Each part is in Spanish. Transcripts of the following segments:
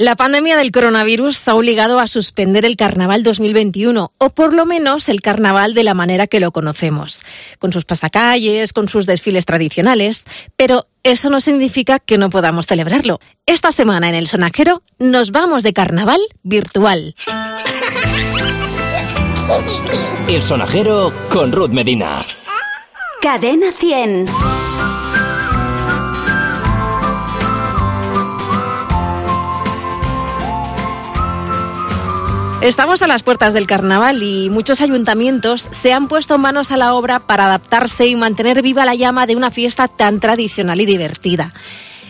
La pandemia del coronavirus ha obligado a suspender el carnaval 2021, o por lo menos el carnaval de la manera que lo conocemos, con sus pasacalles, con sus desfiles tradicionales, pero eso no significa que no podamos celebrarlo. Esta semana en el Sonajero nos vamos de carnaval virtual. El Sonajero con Ruth Medina. Cadena 100. Estamos a las puertas del carnaval y muchos ayuntamientos se han puesto manos a la obra para adaptarse y mantener viva la llama de una fiesta tan tradicional y divertida.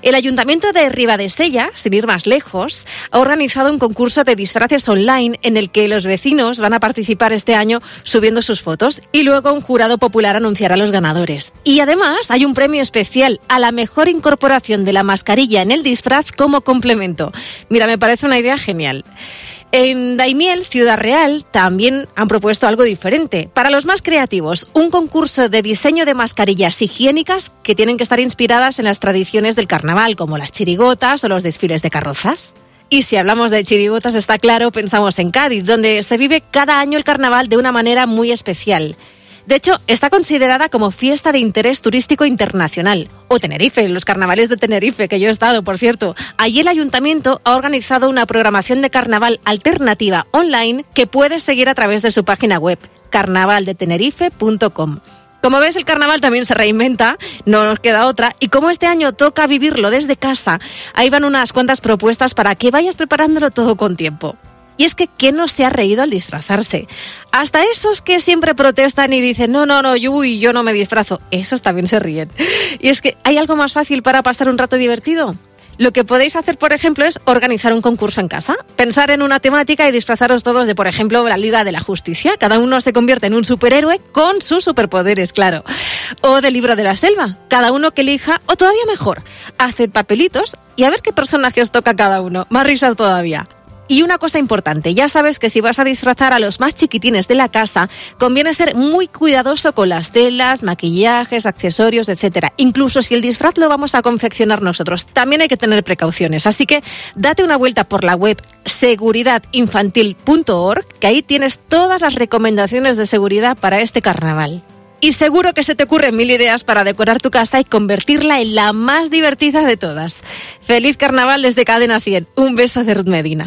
El Ayuntamiento de Ribadesella, sin ir más lejos, ha organizado un concurso de disfraces online en el que los vecinos van a participar este año subiendo sus fotos y luego un jurado popular anunciará a los ganadores. Y además hay un premio especial a la mejor incorporación de la mascarilla en el disfraz como complemento. Mira, me parece una idea genial. En Daimiel, Ciudad Real, también han propuesto algo diferente. Para los más creativos, un concurso de diseño de mascarillas higiénicas que tienen que estar inspiradas en las tradiciones del carnaval, como las chirigotas o los desfiles de carrozas. Y si hablamos de chirigotas, está claro, pensamos en Cádiz, donde se vive cada año el carnaval de una manera muy especial. De hecho, está considerada como fiesta de interés turístico internacional. O Tenerife, los carnavales de Tenerife, que yo he estado, por cierto. Allí el ayuntamiento ha organizado una programación de carnaval alternativa online que puedes seguir a través de su página web, carnavaldetenerife.com. Como ves, el carnaval también se reinventa, no nos queda otra, y como este año toca vivirlo desde casa, ahí van unas cuantas propuestas para que vayas preparándolo todo con tiempo. Y es que ¿quién no se ha reído al disfrazarse? Hasta esos que siempre protestan y dicen, no, no, no, uy, yo no me disfrazo, esos también se ríen. Y es que ¿hay algo más fácil para pasar un rato divertido? Lo que podéis hacer, por ejemplo, es organizar un concurso en casa. Pensar en una temática y disfrazaros todos de, por ejemplo, la Liga de la Justicia. Cada uno se convierte en un superhéroe con sus superpoderes, claro. O del libro de la selva. Cada uno que elija, o todavía mejor, haced papelitos y a ver qué personaje os toca cada uno. Más risas todavía. Y una cosa importante, ya sabes que si vas a disfrazar a los más chiquitines de la casa, conviene ser muy cuidadoso con las telas, maquillajes, accesorios, etcétera. Incluso si el disfraz lo vamos a confeccionar nosotros, también hay que tener precauciones. Así que date una vuelta por la web seguridadinfantil.org, que ahí tienes todas las recomendaciones de seguridad para este carnaval. Y seguro que se te ocurren mil ideas para decorar tu casa y convertirla en la más divertida de todas. Feliz carnaval desde Cadena 100. Un beso de Ruth Medina.